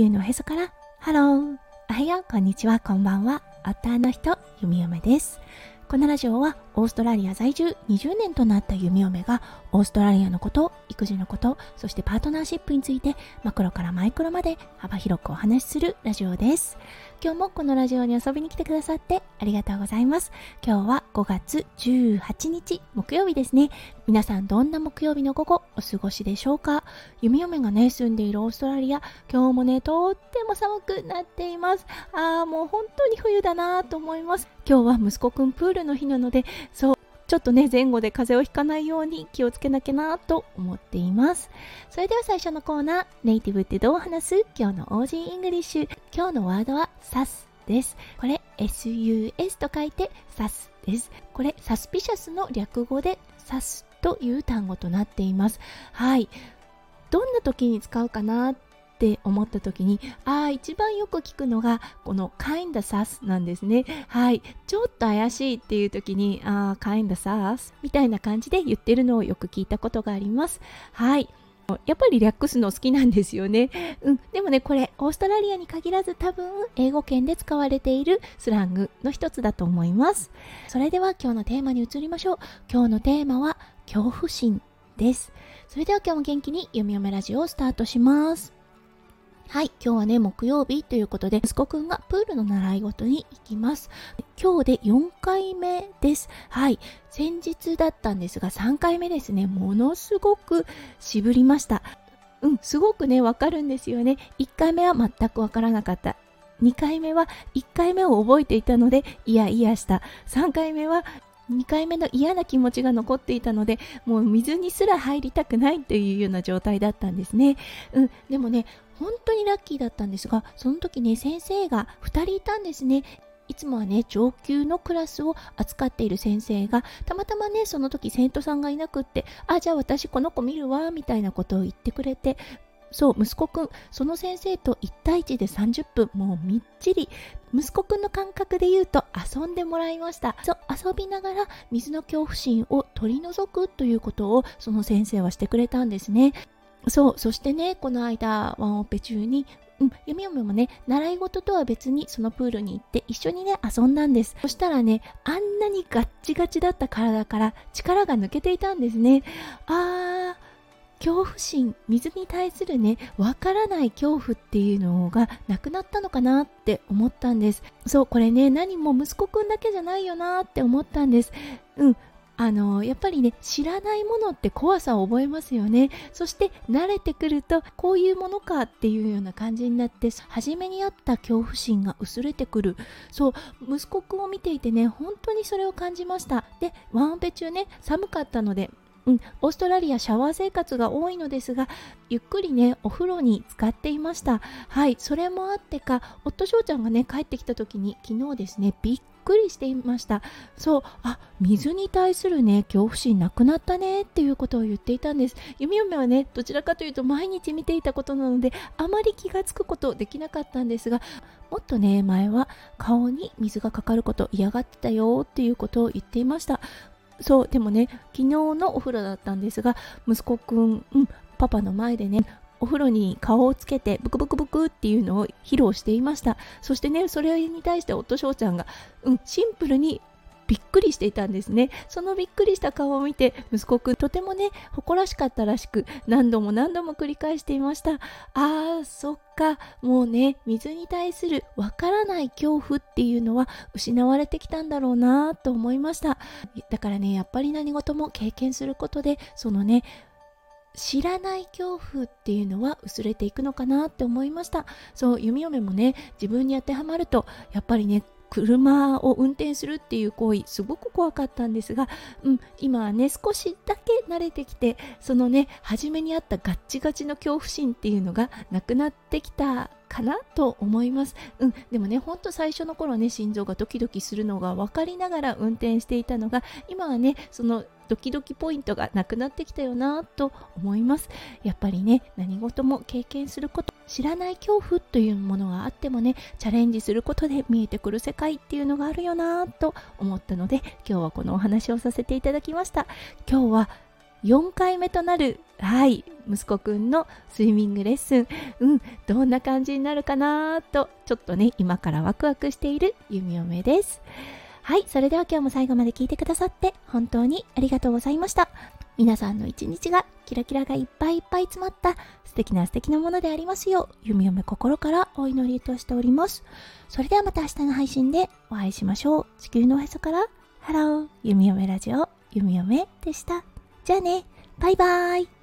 地球のおへそから。ハローおはよう。こんにちは。こんばんは。アッターの人ゆみおめです。このラジオはオーストラリア在住20年となった弓嫁がオーストラリアのこと育児のことそしてパートナーシップについてマクロからマイクロまで幅広くお話しするラジオです。今日もこのラジオに遊びに来てくださってありがとうございます。今日は5月18日木曜日ですね。皆さんどんな木曜日の午後お過ごしでしょうか？弓嫁がね住んでいるオーストラリア今日もねとっても寒くなっています。あーもう本当に冬だなと思います。今日は息子くんプールの日なのでそうちょっとね前後で風邪をひかないように気をつけなきゃなと思っています。それでは最初のコーナーネイティブってどう話す？今日の Aussie English。今日のワードは SAS です。これ SUS と書いて sus です。これ suspicious の略語で SAS という単語となっています。はい。どんな時に使うかなって思った時にああ一番よく聞くのがこの kind sus なんですねはいちょっと怪しいっていう時にああ kind sus みたいな感じで言ってるのをよく聞いたことがありますはいやっぱり略すの好きなんですよね。うん。でもね、これ、オーストラリアに限らず多分、英語圏で使われているスラングの一つだと思います。それでは今日のテーマに移りましょう。今日のテーマは、恐怖心です。それでは今日も元気に読み読めラジオをスタートします。はい、今日はね、木曜日ということで、息子くんがプールの習い事に行きます。今日で4回目です。はい、先日だったんですが、3回目ですね、ものすごく渋りました。うん、すごくね、わかるんですよね。1回目は全くわからなかった。2回目は1回目を覚えていたので、いやいやした。3回目は2回目の嫌な気持ちが残っていたのでもう水にすら入りたくないというような状態だったんですね、うん、でもね本当にラッキーだったんですがその時ね先生が2人いたんですね。いつもはね上級のクラスを扱っている先生がたまたまねその時生徒さんがいなくってあじゃあ私この子見るわみたいなことを言ってくれてそう息子くんその先生と1対1で30分もうみっちり息子くんの感覚で言うと遊んでもらいました。そう遊びながら水の恐怖心を取り除くということをその先生はしてくれたんですね。そうそしてねこの間ワンオペ中にうん、ゆみゆみもね、習い事とは別にそのプールに行って一緒にね、遊んだんです。そしたらね、あんなにガッチガチだった体から力が抜けていたんですね。あー、恐怖心水に対するねわからない恐怖っていうのがなくなったのかなって思ったんですそうこれね何も息子くんだけじゃないよなって思ったんですうんあのやっぱりね知らないものって怖さを覚えますよね。そして慣れてくるとこういうものかっていうような感じになって初めにあった恐怖心が薄れてくる。そう息子くんを見ていてね本当にそれを感じました。でワンオペ中ね寒かったのでうん、オーストラリアシャワー生活が多いのですがゆっくりねお風呂に使っていました。はいそれもあってか夫翔ちゃんがね帰ってきた時に昨日ですねびっくりしていました。そうあ水に対するね恐怖心なくなったねっていうことを言っていたんです。弓嫁はねどちらかというと毎日見ていたことなのであまり気がつくことできなかったんですがもっとね前は顔に水がかかること嫌がってたよっていうことを言っていました。そうでもね昨日のお風呂だったんですが息子くん、うん、パパの前でねお風呂に顔をつけてブクブクブクっていうのを披露していました。そしてねそれに対して夫翔ちゃんが、うん、シンプルにびっくりしていたんですね。そのびっくりした顔を見て息子くんとてもね誇らしかったらしく何度も何度も繰り返していました。あーそっか。もうね水に対するわからない恐怖っていうのは失われてきたんだろうなと思いました。だからねやっぱり何事も経験することでそのね知らない恐怖っていうのは薄れていくのかなって思いましたそう弓嫁もね自分に当てはまるとやっぱりね車を運転するっていう行為すごく怖かったんですが、うん、今はね少しだけ慣れてきてそのね初めにあったガッチガチの恐怖心っていうのがなくなってきたかなと思います。うん、でもね、ほんと最初の頃ね、心臓がドキドキするのが分かりながら運転していたのが、今はね、そのドキドキポイントがなくなってきたよなと思います。やっぱりね、何事も経験すること、知らない恐怖というものがあってもね、チャレンジすることで見えてくる世界っていうのがあるよなと思ったので、今日はこのお話をさせていただきました。今日は4回目となる、はい、息子くんのスイミングレッスン、うん、どんな感じになるかなと、ちょっとね、今からワクワクしている弓嫁です。はい、それでは今日も最後まで聞いてくださって本当にありがとうございました。皆さんの一日がキラキラがいっぱいいっぱい詰まった素敵な素敵なものでありますよう、弓嫁心からお祈りとしております。それではまた明日の配信でお会いしましょう。地球のおへそから、ハロー、弓嫁ラジオ、弓嫁でした。じゃあね、バイバーイ。